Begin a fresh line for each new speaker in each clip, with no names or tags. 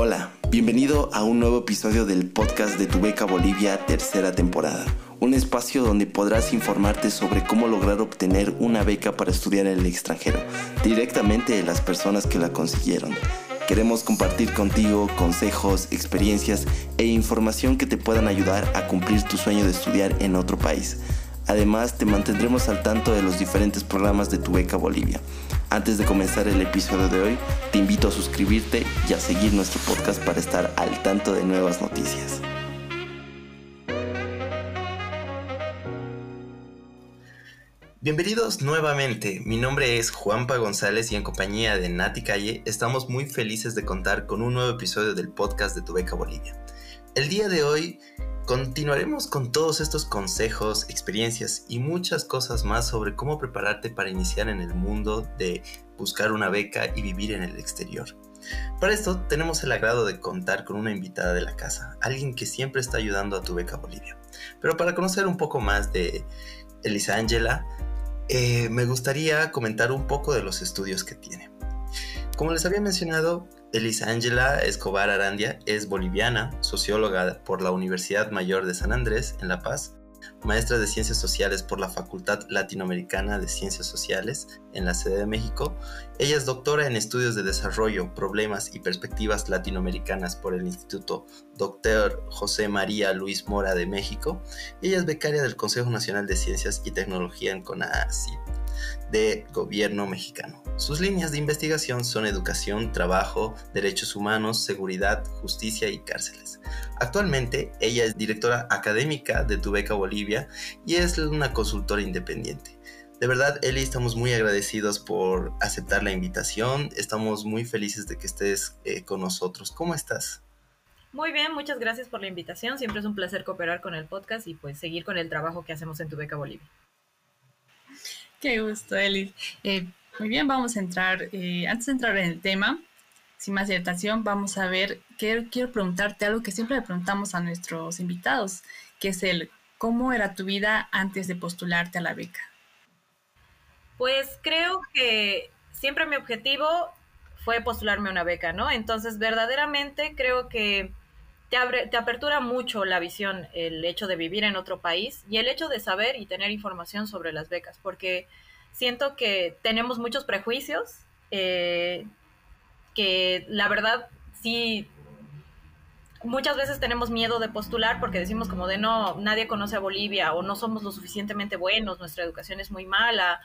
Hola, bienvenido a un nuevo episodio del podcast de Tu Beca Bolivia, tercera temporada. Un espacio donde podrás informarte sobre cómo lograr obtener una beca para estudiar en el extranjero, directamente de las personas que la consiguieron. Queremos compartir contigo consejos, experiencias e información que te puedan ayudar a cumplir tu sueño de estudiar en otro país. Además, te mantendremos al tanto de los diferentes programas de Tu Beca Bolivia. Antes de comenzar el episodio de hoy, te invito a suscribirte y a seguir nuestro podcast para estar al tanto de nuevas noticias. Bienvenidos nuevamente, mi nombre es Juanpa González y en compañía de Nati Calle estamos muy felices de contar con un nuevo episodio del podcast de Tu Beca Bolivia. El día de hoy Continuaremos con todos estos consejos, experiencias y muchas cosas más sobre cómo prepararte para iniciar en el mundo de buscar una beca y vivir en el exterior. Para esto tenemos el agrado de contar con una invitada de la casa, alguien que siempre está ayudando a tu beca Bolivia. Pero para conocer un poco más de Elisa Angela, eh, me gustaría comentar un poco de los estudios que tiene. Como les había mencionado, Elisa Ángela Escobar Arandia es boliviana, socióloga por la Universidad Mayor de San Andrés en La Paz, maestra de Ciencias Sociales por la Facultad Latinoamericana de Ciencias Sociales en la sede de México. Ella es doctora en Estudios de Desarrollo, Problemas y Perspectivas Latinoamericanas por el Instituto Dr. José María Luis Mora de México. Ella es becaria del Consejo Nacional de Ciencias y Tecnología en CONACYT de gobierno mexicano. Sus líneas de investigación son educación, trabajo, derechos humanos, seguridad, justicia y cárceles. Actualmente ella es directora académica de Tu Beca Bolivia y es una consultora independiente. De verdad, Eli, estamos muy agradecidos por aceptar la invitación. Estamos muy felices de que estés eh, con nosotros. ¿Cómo estás?
Muy bien, muchas gracias por la invitación. Siempre es un placer cooperar con el podcast y pues seguir con el trabajo que hacemos en Tu Beca Bolivia.
Qué gusto, Eli. Eh, muy bien, vamos a entrar, eh, antes de entrar en el tema, sin más dilatación, vamos a ver, quiero, quiero preguntarte algo que siempre le preguntamos a nuestros invitados, que es el, ¿cómo era tu vida antes de postularte a la beca?
Pues creo que siempre mi objetivo fue postularme a una beca, ¿no? Entonces, verdaderamente creo que te, abre, te apertura mucho la visión el hecho de vivir en otro país y el hecho de saber y tener información sobre las becas, porque siento que tenemos muchos prejuicios eh, que la verdad sí muchas veces tenemos miedo de postular porque decimos como de no, nadie conoce a Bolivia o no somos lo suficientemente buenos, nuestra educación es muy mala,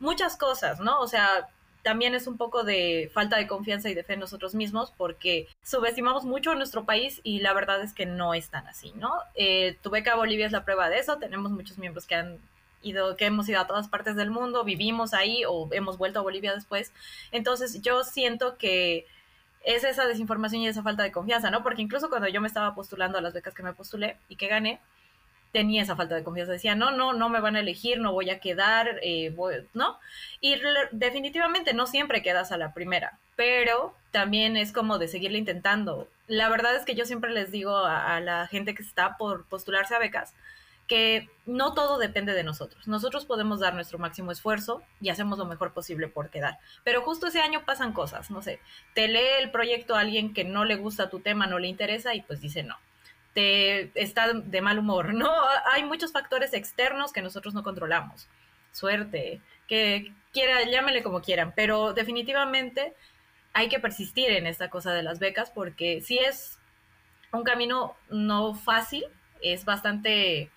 muchas cosas, ¿no? O sea, también es un poco de falta de confianza y de fe en nosotros mismos porque subestimamos mucho a nuestro país y la verdad es que no es tan así, ¿no? Eh, tu beca Bolivia es la prueba de eso, tenemos muchos miembros que han ido, que hemos ido a todas partes del mundo, vivimos ahí o hemos vuelto a Bolivia después, entonces yo siento que es esa desinformación y esa falta de confianza, ¿no? Porque incluso cuando yo me estaba postulando a las becas que me postulé y que gané, tenía esa falta de confianza. Decía, no, no, no me van a elegir, no voy a quedar, eh, ¿no? Y definitivamente no siempre quedas a la primera, pero también es como de seguirle intentando. La verdad es que yo siempre les digo a, a la gente que está por postularse a becas, que no todo depende de nosotros. Nosotros podemos dar nuestro máximo esfuerzo y hacemos lo mejor posible por quedar. Pero justo ese año pasan cosas, no sé, te lee el proyecto a alguien que no le gusta tu tema, no le interesa y pues dice no te está de mal humor, ¿no? Hay muchos factores externos que nosotros no controlamos. Suerte, que quiera, llámele como quieran, pero definitivamente hay que persistir en esta cosa de las becas porque si es un camino no fácil, es bastante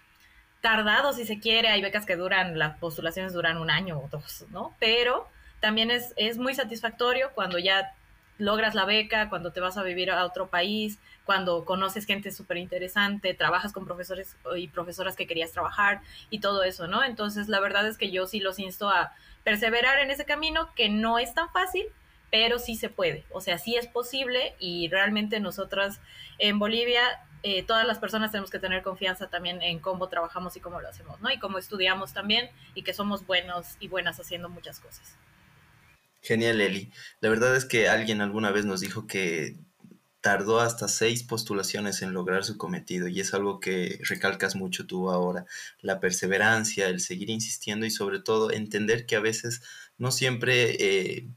tardado si se quiere, hay becas que duran, las postulaciones duran un año o dos, ¿no? Pero también es, es muy satisfactorio cuando ya logras la beca, cuando te vas a vivir a otro país, cuando conoces gente súper interesante, trabajas con profesores y profesoras que querías trabajar y todo eso, ¿no? Entonces, la verdad es que yo sí los insto a perseverar en ese camino, que no es tan fácil, pero sí se puede, o sea, sí es posible y realmente nosotras en Bolivia, eh, todas las personas tenemos que tener confianza también en cómo trabajamos y cómo lo hacemos, ¿no? Y cómo estudiamos también y que somos buenos y buenas haciendo muchas cosas.
Genial, Eli. La verdad es que alguien alguna vez nos dijo que tardó hasta seis postulaciones en lograr su cometido y es algo que recalcas mucho tú ahora, la perseverancia, el seguir insistiendo y sobre todo entender que a veces no siempre eh,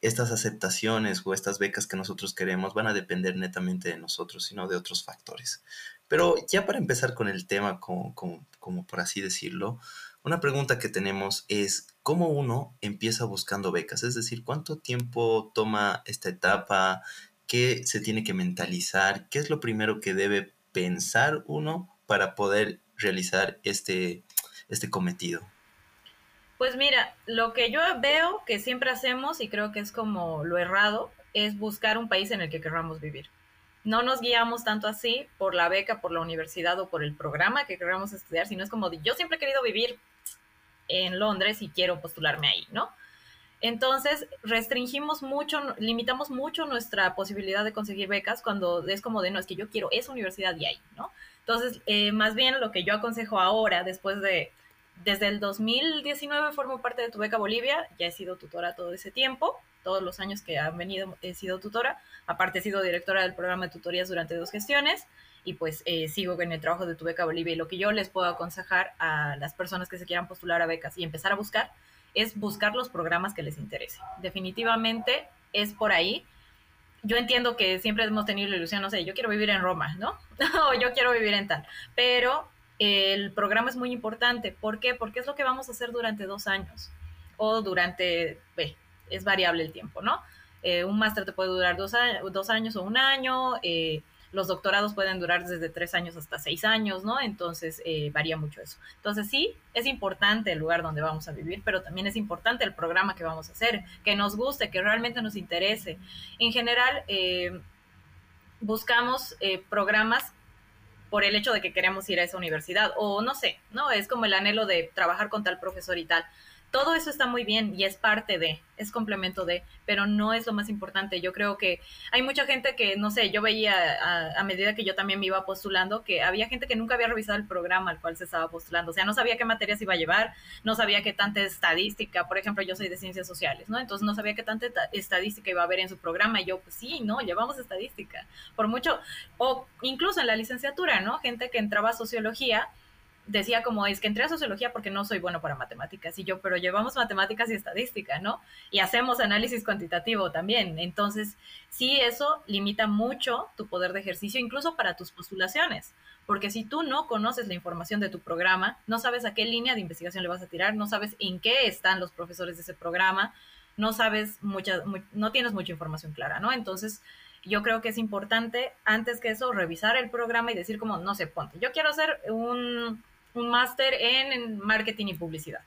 estas aceptaciones o estas becas que nosotros queremos van a depender netamente de nosotros, sino de otros factores. Pero ya para empezar con el tema, como, como por así decirlo, una pregunta que tenemos es, ¿cómo uno empieza buscando becas? Es decir, ¿cuánto tiempo toma esta etapa? ¿Qué se tiene que mentalizar? ¿Qué es lo primero que debe pensar uno para poder realizar este, este cometido?
Pues mira, lo que yo veo que siempre hacemos y creo que es como lo errado es buscar un país en el que queramos vivir. No nos guiamos tanto así por la beca, por la universidad o por el programa que queramos estudiar, sino es como yo siempre he querido vivir en Londres y quiero postularme ahí, ¿no? Entonces, restringimos mucho, limitamos mucho nuestra posibilidad de conseguir becas cuando es como de, no, es que yo quiero esa universidad y ahí, ¿no? Entonces, eh, más bien lo que yo aconsejo ahora, después de desde el 2019 formo parte de Tu Beca Bolivia, ya he sido tutora todo ese tiempo, todos los años que han venido he sido tutora, aparte he sido directora del programa de tutorías durante dos gestiones y pues eh, sigo en el trabajo de Tu Beca Bolivia y lo que yo les puedo aconsejar a las personas que se quieran postular a becas y empezar a buscar es buscar los programas que les interese. Definitivamente es por ahí. Yo entiendo que siempre hemos tenido la ilusión, no sé, yo quiero vivir en Roma, ¿no? o yo quiero vivir en tal, pero el programa es muy importante. ¿Por qué? Porque es lo que vamos a hacer durante dos años o durante, es variable el tiempo, ¿no? Eh, un máster te puede durar dos, años o un año, eh, los doctorados pueden durar desde tres años hasta seis años, ¿no? Entonces eh, varía mucho eso. Entonces sí, es importante el lugar donde vamos a vivir, pero también es importante el programa que vamos a hacer, que nos guste, que realmente nos interese. En general, buscamos programas por el hecho de que queremos ir a esa universidad o no sé, ¿no? Es como el anhelo de trabajar con tal profesor y tal todo eso está muy bien y es parte de, es complemento de, pero no es lo más importante. Yo creo que hay mucha gente que, no sé, yo veía a, medida que yo también me iba postulando, que había gente que nunca había revisado el programa al cual se estaba postulando, o sea, no sabía qué materias iba a llevar, no sabía qué tanta estadística, por ejemplo, yo soy de ciencias sociales, ¿no? Entonces no sabía qué tanta estadística iba a haber en su programa y yo, pues sí, no, llevamos estadística, por mucho, o incluso en la licenciatura, ¿no? Gente que entraba a sociología decía como es que entré a sociología porque no soy bueno para matemáticas y yo, pero llevamos matemáticas y estadística, ¿no? Y hacemos análisis cuantitativo también. Entonces, sí, eso limita mucho tu poder de ejercicio, incluso para tus postulaciones, porque si tú no conoces la información de tu programa, no sabes a qué línea de investigación le vas a tirar, no sabes en qué están los profesores de ese programa, no sabes mucha, no tienes mucha información clara, ¿no? Entonces, yo creo que es importante, antes que eso, revisar el programa y decir como, no sé, ponte, yo quiero hacer un un máster en, marketing y publicidad,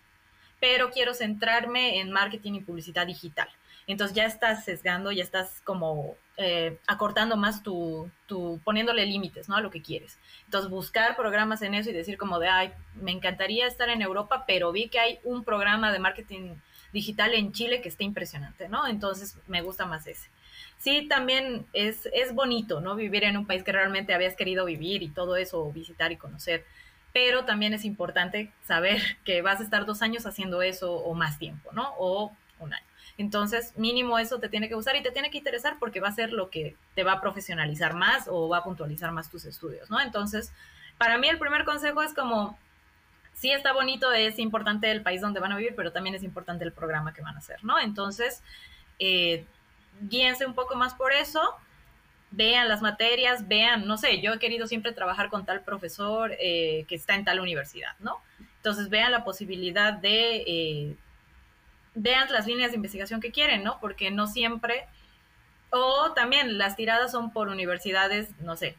pero quiero centrarme en marketing y publicidad digital. Entonces ya estás sesgando, ya estás como eh, acortando más tu, tu, poniéndole límites, ¿no? A lo que quieres. Entonces buscar programas en eso y decir como de, ay, me encantaría estar en Europa, pero vi que hay un programa de marketing digital en Chile que está impresionante, ¿no? Entonces me gusta más ese. Sí, también es, es bonito, ¿no? Vivir en un país que realmente habías querido vivir y todo eso, visitar y conocer pero también es importante saber que vas a estar dos años haciendo eso o más tiempo, ¿no? O un año. Entonces, mínimo eso te tiene que gustar y te tiene que interesar porque va a ser lo que te va a profesionalizar más o va a puntualizar más tus estudios, ¿no? Entonces, para mí el primer consejo es como, sí está bonito, es importante el país donde van a vivir, pero también es importante el programa que van a hacer, ¿no? Entonces, eh, guíense un poco más por eso vean las materias, vean, no sé, yo he querido siempre trabajar con tal profesor eh, que está en tal universidad, ¿no? Entonces vean la posibilidad de, eh, vean las líneas de investigación que quieren, ¿no? Porque no siempre, o también las tiradas son por universidades, no sé,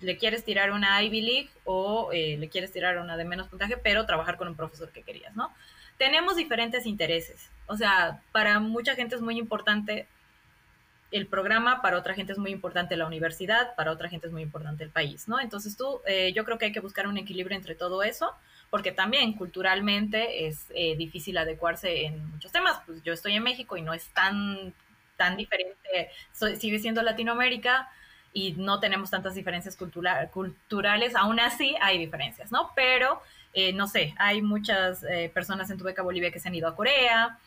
le quieres tirar una Ivy League o eh, le quieres tirar una de menos puntaje, pero trabajar con un profesor que querías, ¿no? Tenemos diferentes intereses, o sea, para mucha gente es muy importante el programa, para otra gente es muy importante la universidad, para otra gente es muy importante el país, ¿no? Entonces tú, eh, yo creo que hay que buscar un equilibrio entre todo eso, porque también culturalmente es eh, difícil adecuarse en muchos temas. Pues yo estoy en México y no es tan, tan diferente, sigue siendo Latinoamérica y no tenemos tantas diferencias culturales, aún así hay diferencias, ¿no? Pero, eh, no sé, hay muchas personas en tu beca Bolivia que se han ido a Corea,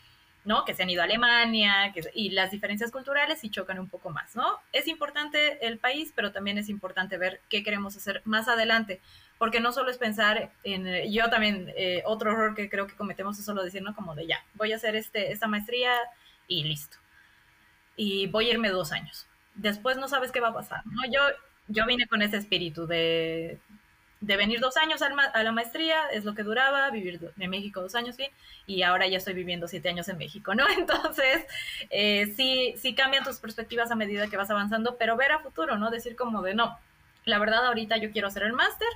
¿no? Que se han ido a Alemania, y las diferencias culturales sí chocan un poco más, ¿no? Es importante el país, pero también es importante ver qué queremos hacer más adelante, porque no solo es pensar en, yo también, eh, otro error que creo que cometemos es solo decir, ¿no? Como de ya, voy a hacer este, esta maestría y listo. y voy a irme dos años. Después no sabes qué va a pasar, ¿no? Yo, yo vine con ese espíritu de, de venir dos años a la maestría, es lo que duraba, vivir en México dos años, bien, y ahora ya estoy viviendo siete años en México, ¿no? Entonces, eh, sí, sí cambian tus perspectivas a medida que vas avanzando, pero ver a futuro, ¿no? Decir como de, no, la verdad ahorita yo quiero hacer el máster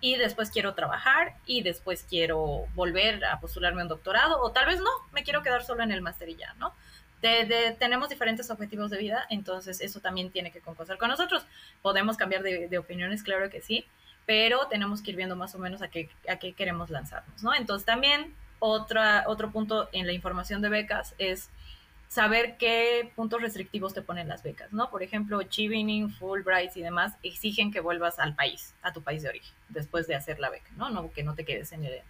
y después quiero trabajar y después quiero volver a postularme un doctorado o tal vez no, me quiero quedar solo en el máster y ya, ¿no? tenemos diferentes objetivos de vida, entonces eso también tiene que concordar con nosotros. Podemos cambiar de, opiniones, claro que sí, pero tenemos que ir viendo más o menos a qué, a queremos lanzarnos, ¿no? Entonces también otra, otro punto en la información de becas es saber qué puntos restrictivos te ponen las becas, ¿no? Por ejemplo, Chevening, Fulbright y demás exigen que vuelvas al país, a tu país de origen, después de hacer la beca, ¿no? No que no te quedes en el...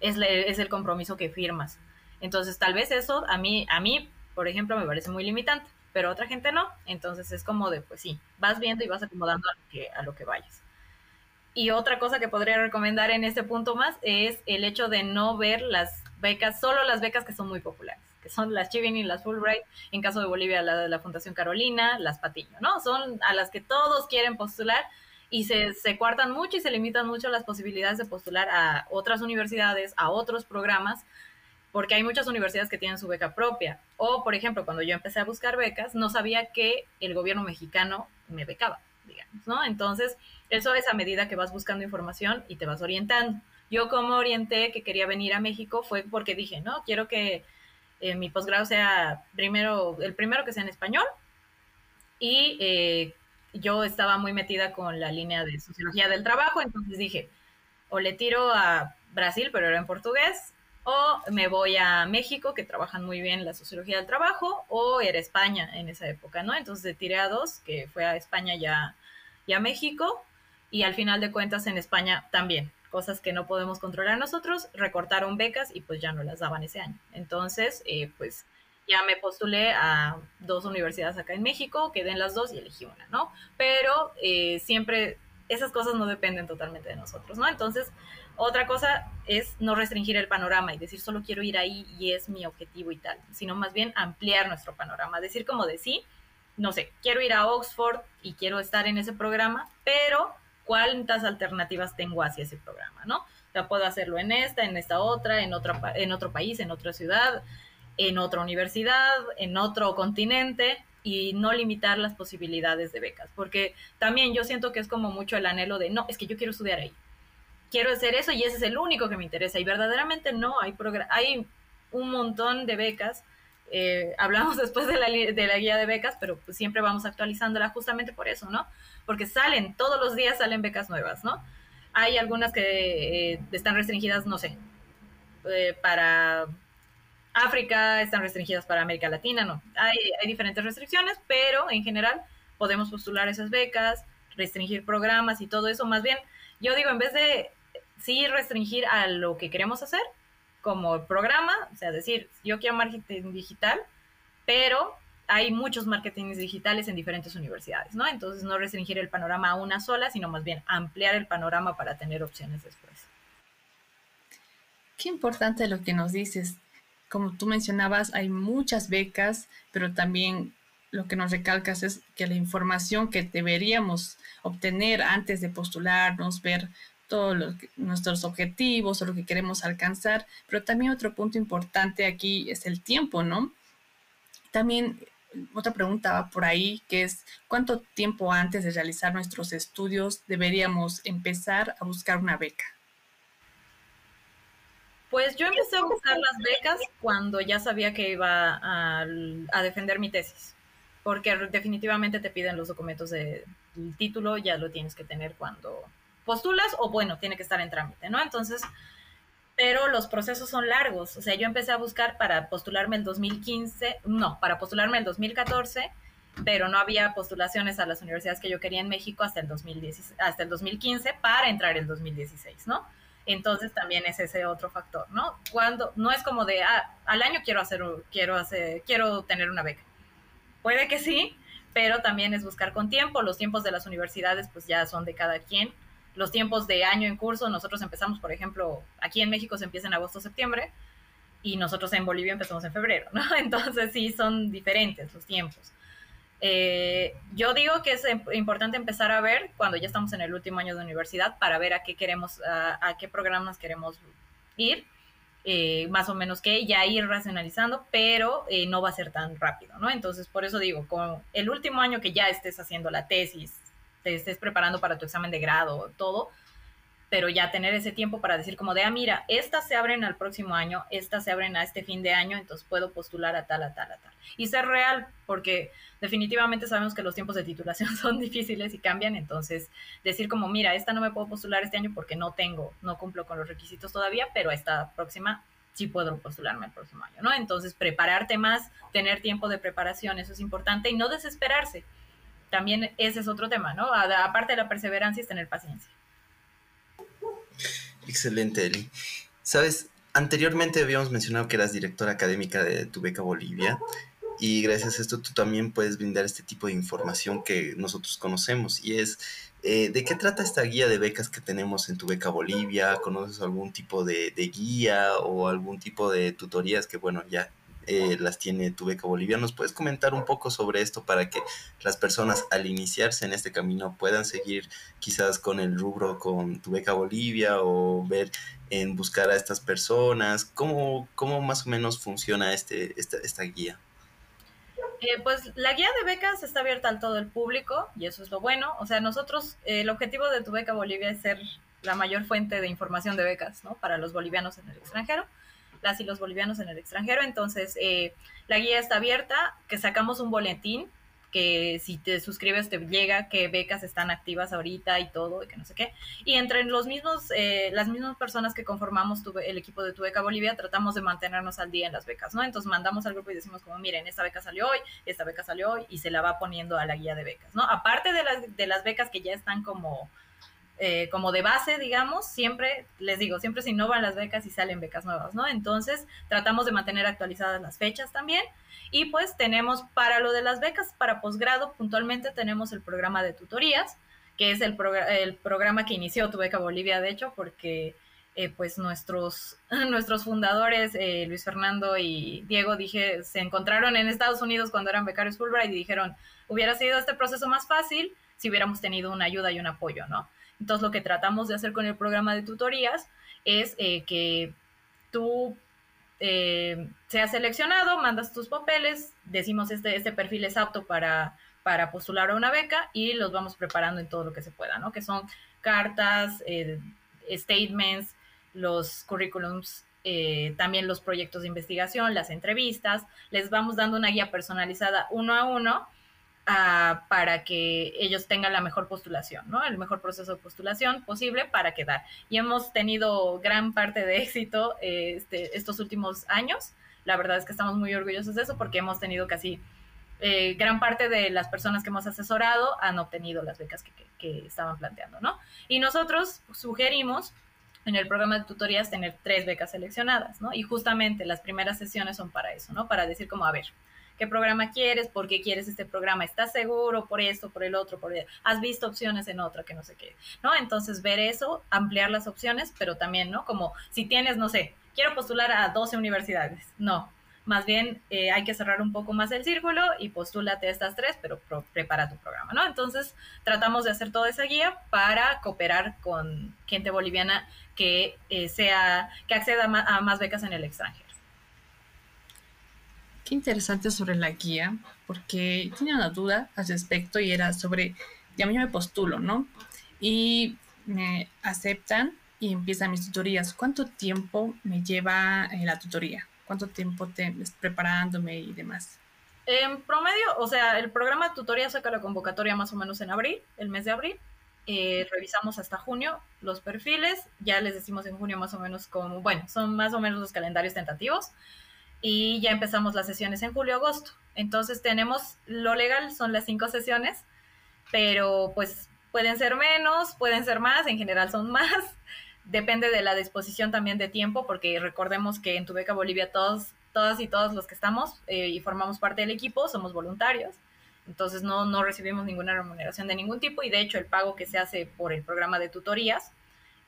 Es, el compromiso que firmas. Entonces, tal vez eso a mí, a mí por ejemplo, me parece muy limitante, pero otra gente no. Entonces es como de, pues sí, vas viendo y vas acomodando a lo que, a lo que vayas. Y otra cosa que podría recomendar en este punto más es el hecho de no ver las becas, solo las becas que son muy populares, que son las y las Fulbright, en caso de Bolivia la de la Fundación Carolina, las Patiño, ¿no? Son a las que todos quieren postular y se, se cuartan mucho y se limitan mucho las posibilidades de postular a otras universidades, a otros programas, porque hay muchas universidades que tienen su beca propia. O, por ejemplo, cuando yo empecé a buscar becas, no sabía que el gobierno mexicano me becaba, digamos, ¿no? Entonces, eso es a medida que vas buscando información y te vas orientando. Yo como orienté que quería venir a México fue porque dije, no, quiero que eh, mi posgrado sea primero, el primero que sea en español. Y eh, yo estaba muy metida con la línea de sociología del trabajo, entonces dije, o le tiro a Brasil, pero era en portugués, o me voy a México, que trabajan muy bien la sociología del trabajo, o era España en esa época, ¿no? Entonces tiré a dos, que fue a España y a, y México, y al final de cuentas en España también, cosas que no podemos controlar nosotros, recortaron becas y pues ya no las daban ese año. Entonces, eh, pues ya me postulé a dos universidades acá en México, quedé en las dos y elegí una, ¿no? Pero eh, siempre esas cosas no dependen totalmente de nosotros, ¿no? Entonces, otra cosa es no restringir el panorama y decir solo quiero ir ahí y es mi objetivo y tal, sino más bien ampliar nuestro panorama, decir como de sí, no sé, quiero ir a Oxford y quiero estar en ese programa, pero ¿cuántas alternativas tengo hacia ese programa, no? O sea, puedo hacerlo en esta, en esta otra, en, otra, en otro país, en otra ciudad, en otra universidad, en otro continente y no limitar las posibilidades de becas, porque también yo siento que es como mucho el anhelo de, no, es que yo quiero estudiar ahí, quiero hacer eso y ese es el único que me interesa. Y verdaderamente no, hay, hay un montón de becas. Eh, hablamos después de la, de la, guía de becas, pero pues siempre vamos actualizándola justamente por eso, ¿no? Porque salen, todos los días salen becas nuevas, ¿no? Hay algunas que eh, están restringidas, no sé, eh, para África, están restringidas para América Latina, no. Hay, hay diferentes restricciones, pero en general podemos postular esas becas, restringir programas y todo eso. Más bien, yo digo, en vez de sí restringir a lo que queremos hacer como programa, o sea, decir, yo quiero marketing digital, pero hay muchos marketings digitales en diferentes universidades, ¿no? Entonces no restringir el panorama a una sola, sino más bien ampliar el panorama para tener opciones después.
Qué importante lo que nos dices. Como tú mencionabas, hay muchas becas, pero también lo que nos recalcas es que la información que deberíamos obtener antes de postularnos, ver nuestros objetivos o lo que queremos alcanzar, pero también otro punto importante aquí es el tiempo, ¿no? También otra pregunta va por ahí, que es cuánto tiempo antes de realizar nuestros estudios deberíamos empezar a buscar una beca.
Pues yo empecé a buscar las becas cuando ya sabía que iba a defender mi tesis, porque definitivamente te piden los documentos del título, ya lo tienes que tener cuando postulas o bueno, tiene que estar en trámite, ¿no? Entonces, pero los procesos son largos. O sea, yo empecé a buscar para postularme el 2015, no, para postularme el 2014, pero no había postulaciones a las universidades que yo quería en México hasta el, 2010, hasta el 2015 para entrar el 2016, ¿no? Entonces también es ese otro factor, ¿no? Cuando no es como de, ah, al año quiero hacer, quiero hacer, quiero tener una beca. Puede que sí, pero también es buscar con tiempo. Los tiempos de las universidades pues ya son de cada quien los tiempos de año en curso, nosotros empezamos, por ejemplo, aquí en México se empieza en agosto-septiembre, y nosotros en Bolivia empezamos en febrero, ¿no? Entonces sí son diferentes los tiempos. Eh, yo digo que es importante empezar a ver cuando ya estamos en el último año de universidad para ver a qué queremos, a, qué programas queremos ir, eh, más o menos que ya ir racionalizando, pero eh, no va a ser tan rápido, ¿no? Entonces, por eso digo, con el último año que ya estés haciendo la tesis, te estés preparando para tu examen de grado, todo, pero ya tener ese tiempo para decir como de, ah, mira, estas se abren al próximo año, estas se abren a este fin de año, entonces puedo postular a tal, a tal, a tal. Y ser real, porque definitivamente sabemos que los tiempos de titulación son difíciles y cambian, entonces decir como, mira, esta no me puedo postular este año porque no tengo, no cumplo con los requisitos todavía, pero esta próxima sí puedo postularme el próximo año, ¿no? Entonces, prepararte más, tener tiempo de preparación, eso es importante y no desesperarse. También ese es otro tema, ¿no? Aparte de la perseverancia es tener paciencia.
Excelente, Eli. Sabes, anteriormente habíamos mencionado que eras directora académica de tu beca Bolivia y gracias a esto tú también puedes brindar este tipo de información que nosotros conocemos y es eh, de qué trata esta guía de becas que tenemos en tu beca Bolivia, conoces algún tipo de, de guía o algún tipo de tutorías que bueno ya eh, las tiene tu beca Bolivia. ¿Nos puedes comentar un poco sobre esto para que las personas al iniciarse en este camino puedan seguir quizás con el rubro con tu beca Bolivia o ver en buscar a estas personas? ¿Cómo, cómo más o menos funciona este, esta, esta guía?
Eh, pues la guía de becas está abierta a todo el público y eso es lo bueno. O sea, nosotros, eh, el objetivo de tu beca Bolivia es ser la mayor fuente de información de becas, ¿no? Para los bolivianos en el extranjero las y los bolivianos en el extranjero. Entonces, eh, la guía está abierta, que sacamos un boletín que si te suscribes te llega que becas están activas ahorita y todo, y que no sé qué. Y entre los mismos, eh, las mismas personas que conformamos el equipo de Tu Beca Bolivia, tratamos de mantenernos al día en las becas, ¿no? Entonces mandamos al grupo y decimos como, miren, esta beca salió hoy, esta beca salió hoy, y se la va poniendo a la guía de becas, ¿no? Aparte de las, de las becas que ya están como eh, como de base, digamos, siempre, les digo, siempre se innovan las becas y salen becas nuevas, ¿no? Entonces, tratamos de mantener actualizadas las fechas también. Y pues tenemos para lo de las becas, para posgrado, puntualmente tenemos el programa de tutorías, que es el, el programa que inició Tu Beca Bolivia, de hecho, porque eh, pues nuestros, nuestros fundadores, eh, Luis Fernando y Diego, dije, se encontraron en Estados Unidos cuando eran becarios Fulbright y dijeron, hubiera sido este proceso más fácil si hubiéramos tenido una ayuda y un apoyo, ¿no? Entonces, lo que tratamos de hacer con el programa de tutorías es eh, que tú eh, seas seleccionado, mandas tus papeles, decimos este, este perfil es apto para, para postular a una beca y los vamos preparando en todo lo que se pueda, ¿no? Que son cartas, eh, statements, los currículums, también los proyectos de investigación, las entrevistas, les vamos dando una guía personalizada uno a uno para que ellos tengan la mejor postulación, ¿no? El mejor proceso de postulación posible para quedar. Y hemos tenido gran parte de éxito este, estos últimos años. La verdad es que estamos muy orgullosos de eso porque hemos tenido casi eh, gran parte de las personas que hemos asesorado han obtenido las becas que, que estaban planteando, ¿no? Y nosotros sugerimos en el programa de tutorías tener tres becas seleccionadas, ¿no? Y justamente las primeras sesiones son para eso, ¿no? Para decir como, a ver, qué programa quieres, por qué quieres este programa, estás seguro por esto, por el otro, por el... has visto opciones en otra que no sé qué, ¿no? Entonces ver eso, ampliar las opciones, pero también, ¿no? Como si tienes, no sé, quiero postular a 12 universidades, no, más bien eh, hay que cerrar un poco más el círculo y postúlate a estas tres, pero prepara tu programa, ¿no? Entonces tratamos de hacer toda esa guía para cooperar con gente boliviana que eh, sea, que acceda a más becas en el extranjero.
Qué interesante sobre la guía, porque tenía una duda al respecto y era sobre, ya yo me postulo, ¿no? Y me aceptan y empiezan mis tutorías. ¿Cuánto tiempo me lleva eh, la tutoría? ¿Cuánto tiempo te, preparándome y demás?
En promedio, o sea, el programa de tutoría saca la convocatoria más o menos en abril, el mes de abril. Eh, revisamos hasta junio los perfiles, ya les decimos en junio más o menos como, bueno, son más o menos los calendarios tentativos y ya empezamos las sesiones en julio-agosto. Entonces tenemos lo legal, son las cinco sesiones, pero pues pueden ser menos, pueden ser más, en general son más. Depende de la disposición también de tiempo, porque recordemos que en Tu Beca Bolivia todos, todas y todos los que estamos eh, y formamos parte del equipo somos voluntarios. Entonces no, no recibimos ninguna remuneración de ningún tipo y de hecho el pago que se hace por el programa de tutorías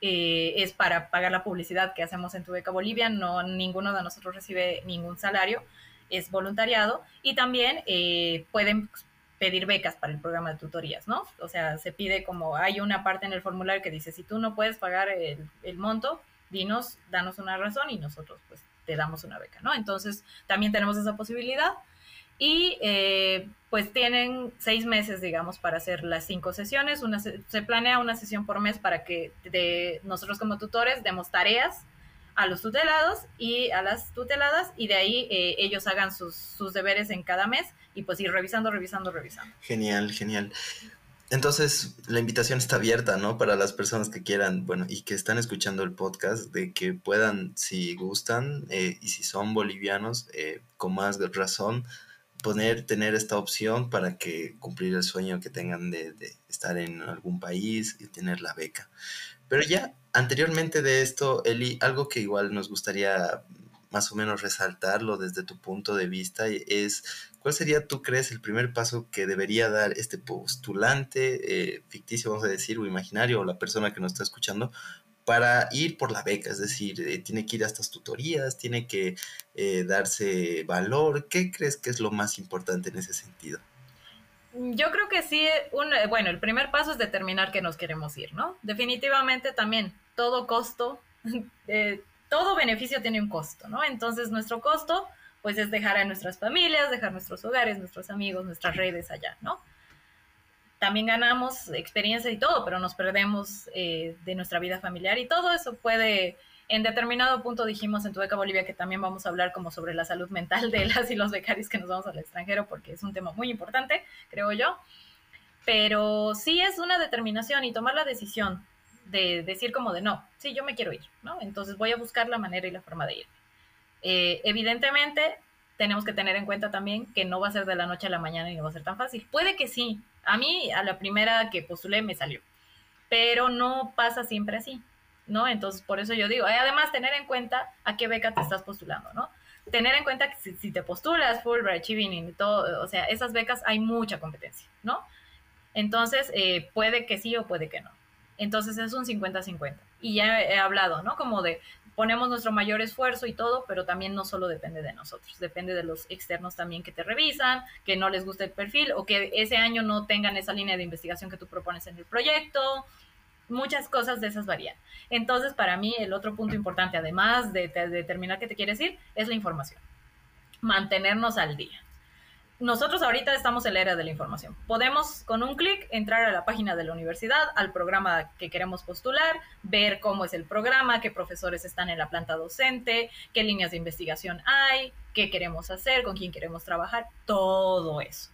eh, es para pagar la publicidad que hacemos en Tu Beca Bolivia, no ninguno de nosotros recibe ningún salario, es voluntariado y también eh, pueden pedir becas para el programa de tutorías, ¿no? O sea, se pide como hay una parte en el formulario que dice, si tú no puedes pagar el, el monto, dinos, danos una razón y nosotros pues te damos una beca, ¿no? Entonces, también tenemos esa posibilidad y eh, pues tienen seis meses, digamos, para hacer las cinco sesiones. Una, se planea una sesión por mes para que de, nosotros como tutores demos tareas a los tutelados y a las tuteladas y de ahí eh, ellos hagan sus, sus deberes en cada mes y pues ir revisando, revisando, revisando.
Genial, genial. Entonces, la invitación está abierta, ¿no? Para las personas que quieran, bueno, y que están escuchando el podcast, de que puedan, si gustan eh, y si son bolivianos, eh, con más razón, poner, tener esta opción para que cumplir el sueño que tengan de, estar en algún país y tener la beca. Pero ya anteriormente de esto, Eli, algo que igual nos gustaría más o menos resaltarlo desde tu punto de vista es cuál sería, tú crees, el primer paso que debería dar este postulante eh, ficticio, vamos a decir, o imaginario, o la persona que nos está escuchando, para ir por la beca, es decir, eh, tiene que ir a estas tutorías, tiene que eh, darse valor. ¿Qué crees que es lo más importante en ese sentido?
Yo creo que sí, un, bueno, el primer paso es determinar que nos queremos ir, ¿no? Definitivamente también todo costo, eh, todo beneficio tiene un costo, ¿no? Entonces nuestro costo, pues es dejar a nuestras familias, dejar nuestros hogares, nuestros amigos, nuestras redes allá, ¿no? También ganamos experiencia y todo, pero nos perdemos eh, de nuestra vida familiar y todo eso puede, en determinado punto dijimos en Tu Beca Bolivia que también vamos a hablar como sobre la salud mental de las y los becarios que nos vamos al extranjero porque es un tema muy importante, creo yo. Pero sí es una determinación y tomar la decisión de decir como de no, sí, yo me quiero ir, ¿no? Entonces voy a buscar la manera y la forma de ir. Eh, evidentemente, tenemos que tener en cuenta también que no va a ser de la noche a la mañana y no va a ser tan fácil. Puede que sí, a mí a la primera que postulé me salió, pero no pasa siempre así, ¿no? Entonces, por eso yo digo, además tener en cuenta a qué beca te estás postulando, ¿no? Tener en cuenta que si, te postulas Fulbright, Achieving y todo, o sea, esas becas hay mucha competencia, ¿no? Entonces, eh, puede que sí o puede que no. Entonces es un 50-50. Y ya he hablado, ¿no? Como de, ponemos nuestro mayor esfuerzo y todo, pero también no solo depende de nosotros, depende de los externos también que te revisan, que no les guste el perfil o que ese año no tengan esa línea de investigación que tú propones en el proyecto. Muchas cosas de esas varían. Entonces, para mí, el otro punto importante, además de, de determinar qué te quieres ir, es la información. Mantenernos al día nosotros ahorita estamos en la era de la información. Podemos con un clic entrar a la página de la universidad, al programa que queremos postular, ver cómo es el programa, qué profesores están en la planta docente, qué líneas de investigación hay, qué queremos hacer, con quién queremos trabajar, todo eso.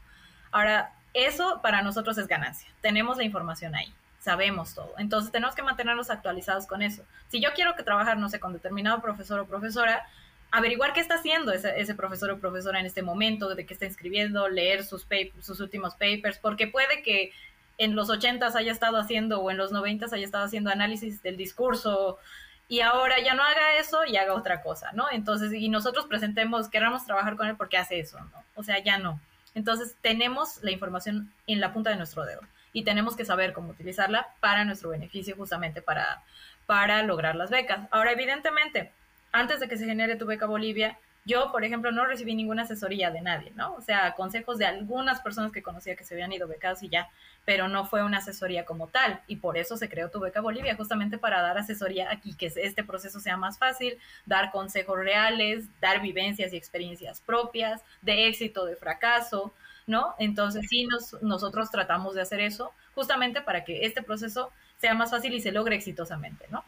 Ahora, eso para nosotros es ganancia. Tenemos la información ahí sabemos todo. Entonces tenemos que mantenernos actualizados con eso. Si yo quiero que trabajar, no sé, con determinado profesor o profesora, averiguar qué está haciendo ese, profesor o profesora en este momento, de qué está escribiendo, leer sus, sus últimos papers, porque puede que en los 80 haya estado haciendo o en los 90 haya estado haciendo análisis del discurso y ahora ya no haga eso y haga otra cosa, ¿no? Entonces, y nosotros presentemos, queramos trabajar con él porque hace eso, ¿no? O sea, ya no. Entonces, tenemos la información en la punta de nuestro dedo y tenemos que saber cómo utilizarla para nuestro beneficio, justamente para, para lograr las becas. Ahora, evidentemente, antes de que se genere tu beca Bolivia, yo, por ejemplo, no recibí ninguna asesoría de nadie, ¿no? O sea, consejos de algunas personas que conocía que se habían ido becados y ya, pero no fue una asesoría como tal. Y por eso se creó tu beca Bolivia, justamente para dar asesoría aquí, que este proceso sea más fácil, dar consejos reales, dar vivencias y experiencias propias, de éxito, de fracaso, ¿no? Entonces sí, nos, nosotros tratamos de hacer eso justamente para que este proceso sea más fácil y se logre exitosamente, ¿no?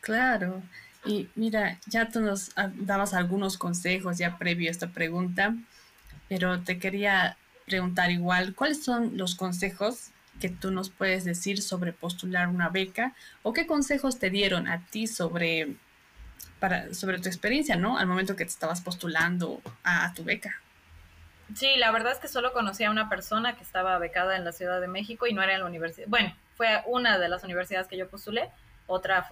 Claro. Y mira, ya tú nos dabas algunos consejos ya previo a esta pregunta, pero te quería preguntar igual, ¿cuáles son los consejos que tú nos puedes decir sobre postular una beca o qué consejos te dieron a ti sobre, para, sobre tu experiencia, ¿no? Al momento que te estabas postulando a, tu beca.
Sí, la verdad es que solo conocí a una persona que estaba becada en la Ciudad de México y no era en la universidad. Bueno, fue una de las universidades que yo postulé,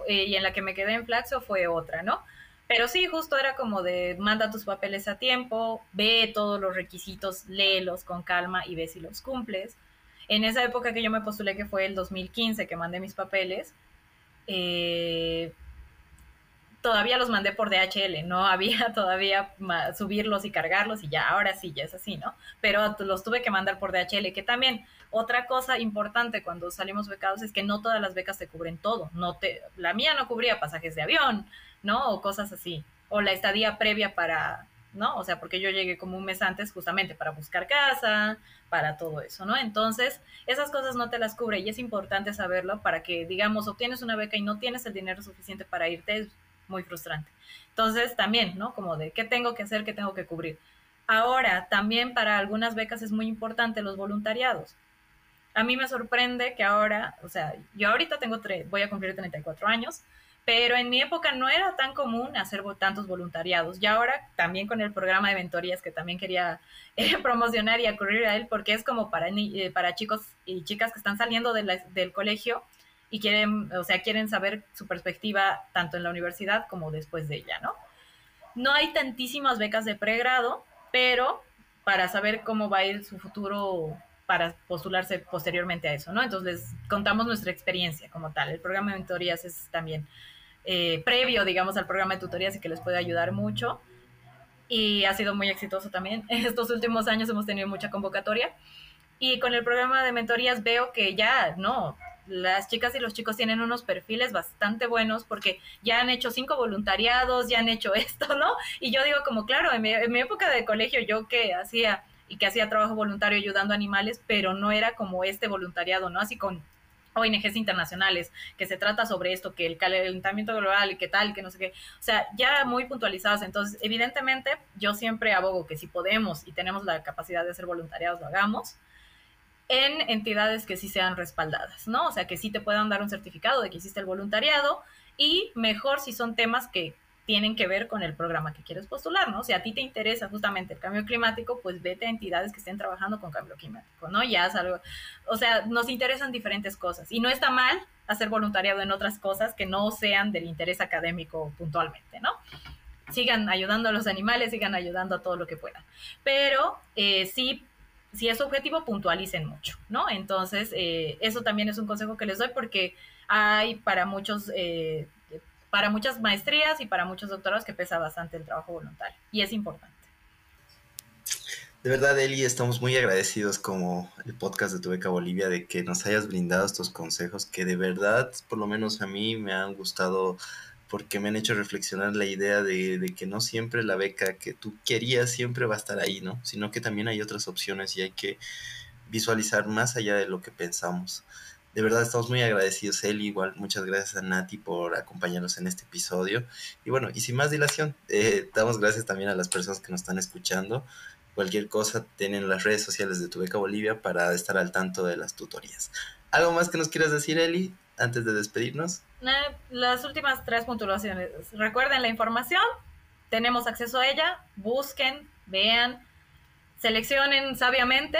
eh, y en la que me quedé en Flaxo fue otra, ¿no? Pero sí, justo era como de manda tus papeles a tiempo, ve todos los requisitos, léelos con calma y ve si los cumples. En esa época que yo me postulé, que fue el 2015, que mandé mis papeles, eh, todavía los mandé por DHL, no había todavía subirlos y cargarlos y ya, ahora sí, ya es así, ¿no? Pero los tuve que mandar por DHL, que también otra cosa importante cuando salimos becados es que no todas las becas te cubren todo, no te, la mía no cubría pasajes de avión, ¿no? O cosas así, o la estadía previa para, ¿no? O sea, porque yo llegué como un mes antes justamente para buscar casa, para todo eso, ¿no? Entonces, esas cosas no te las cubre y es importante saberlo para que, digamos, obtienes una beca y no tienes el dinero suficiente para irte, muy frustrante. Entonces, también, ¿no? Como de qué tengo que hacer, qué tengo que cubrir. Ahora, también para algunas becas es muy importante los voluntariados. A mí me sorprende que ahora, o sea, yo ahorita tengo, tres, voy a cumplir 34 años, pero en mi época no era tan común hacer tantos voluntariados. Y ahora también con el programa de mentorías que también quería eh, promocionar y ocurrir a él, porque es como para, eh, para chicos y chicas que están saliendo del colegio y quieren, o sea, quieren saber su perspectiva tanto en la universidad como después de ella, ¿no? No hay tantísimas becas de pregrado, pero para saber cómo va a ir su futuro para postularse posteriormente a eso, ¿no? Entonces contamos nuestra experiencia como tal. El programa de mentorías es también eh, previo, digamos, al programa de tutorías y que les puede ayudar mucho. Y ha sido muy exitoso también. Estos últimos años hemos tenido mucha convocatoria. Y con el programa de mentorías veo que ya, no, las chicas y los chicos tienen unos perfiles bastante buenos porque ya han hecho cinco voluntariados, ya han hecho esto, ¿no? Y yo digo como, claro, en mi, época de colegio yo que hacía y que hacía trabajo voluntario ayudando a animales, pero no era como este voluntariado, ¿no? Así con ONGs internacionales, que se trata sobre esto, que el calentamiento global y tal, que no sé qué, o sea, ya muy puntualizadas. Entonces, evidentemente, yo siempre abogo que si podemos y tenemos la capacidad de hacer voluntariados, lo hagamos en entidades que sí sean respaldadas, ¿no? O sea, que sí te puedan dar un certificado de que hiciste el voluntariado y mejor si son temas que tienen que ver con el programa que quieres postular, ¿no? Si a ti te interesa justamente el cambio climático, pues vete a entidades que estén trabajando con cambio climático, ¿no? Ya es algo, o sea, nos interesan diferentes cosas y no está mal hacer voluntariado en otras cosas que no sean del interés académico puntualmente, ¿no? Sigan ayudando a los animales, sigan ayudando a todo lo que puedan. Pero eh, sí si es objetivo, puntualicen mucho, ¿no? Entonces, eh, eso también es un consejo que les doy porque hay para muchos, eh, para muchas maestrías y para muchos doctorados que pesa bastante el trabajo voluntario y es importante.
De verdad, Eli, estamos muy agradecidos como el podcast de Tu Beca Bolivia de que nos hayas brindado estos consejos que de verdad, por lo menos a mí, me han gustado porque me han hecho reflexionar la idea de, que no siempre la beca que tú querías siempre va a estar ahí, ¿no? Sino que también hay otras opciones y hay que visualizar más allá de lo que pensamos. De verdad estamos muy agradecidos, él igual. Muchas gracias a Nati por acompañarnos en este episodio. Y bueno, y sin más dilación, eh, damos gracias también a las personas que nos están escuchando. Cualquier cosa, tienen las redes sociales de Tu Beca Bolivia para estar al tanto de las tutorías. ¿Algo más que nos quieras decir, Eli, antes de despedirnos?
las últimas tres puntuaciones. Recuerden la información, tenemos acceso a ella, busquen, vean, seleccionen sabiamente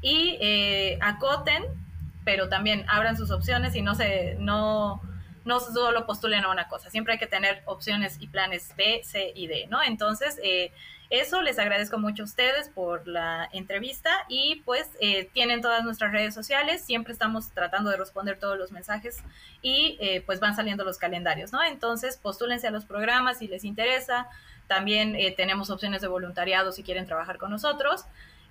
y eh, acoten, pero también abran sus opciones y no se, no, no solo postulen a una cosa, siempre hay que tener opciones y planes B, C y D, ¿no? Entonces, eh, eso, les agradezco mucho a ustedes por la entrevista y pues eh, tienen todas nuestras redes sociales, siempre estamos tratando de responder todos los mensajes y eh, pues van saliendo los calendarios, ¿no? Entonces, postúlense a los programas si les interesa, también eh, tenemos opciones de voluntariado si quieren trabajar con nosotros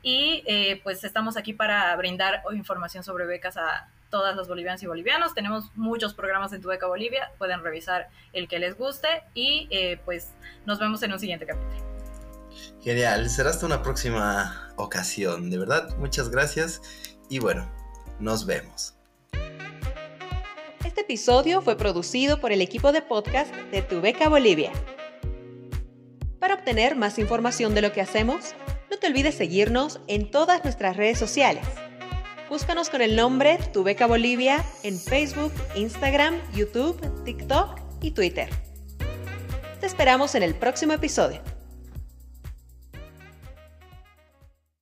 y pues estamos aquí para brindar información sobre becas a todas los bolivianos y bolivianos. Tenemos muchos programas en Tu Beca Bolivia, pueden revisar el que les guste y pues nos vemos en un siguiente capítulo.
Genial, será hasta una próxima ocasión. De verdad, muchas gracias y bueno, nos vemos.
Este episodio fue producido por el equipo de podcast de Tu Beca Bolivia. Para obtener más información de lo que hacemos, no te olvides seguirnos en todas nuestras redes sociales. Búscanos con el nombre Tu Beca Bolivia en Facebook, Instagram, YouTube, TikTok y Twitter. Te esperamos en el próximo episodio.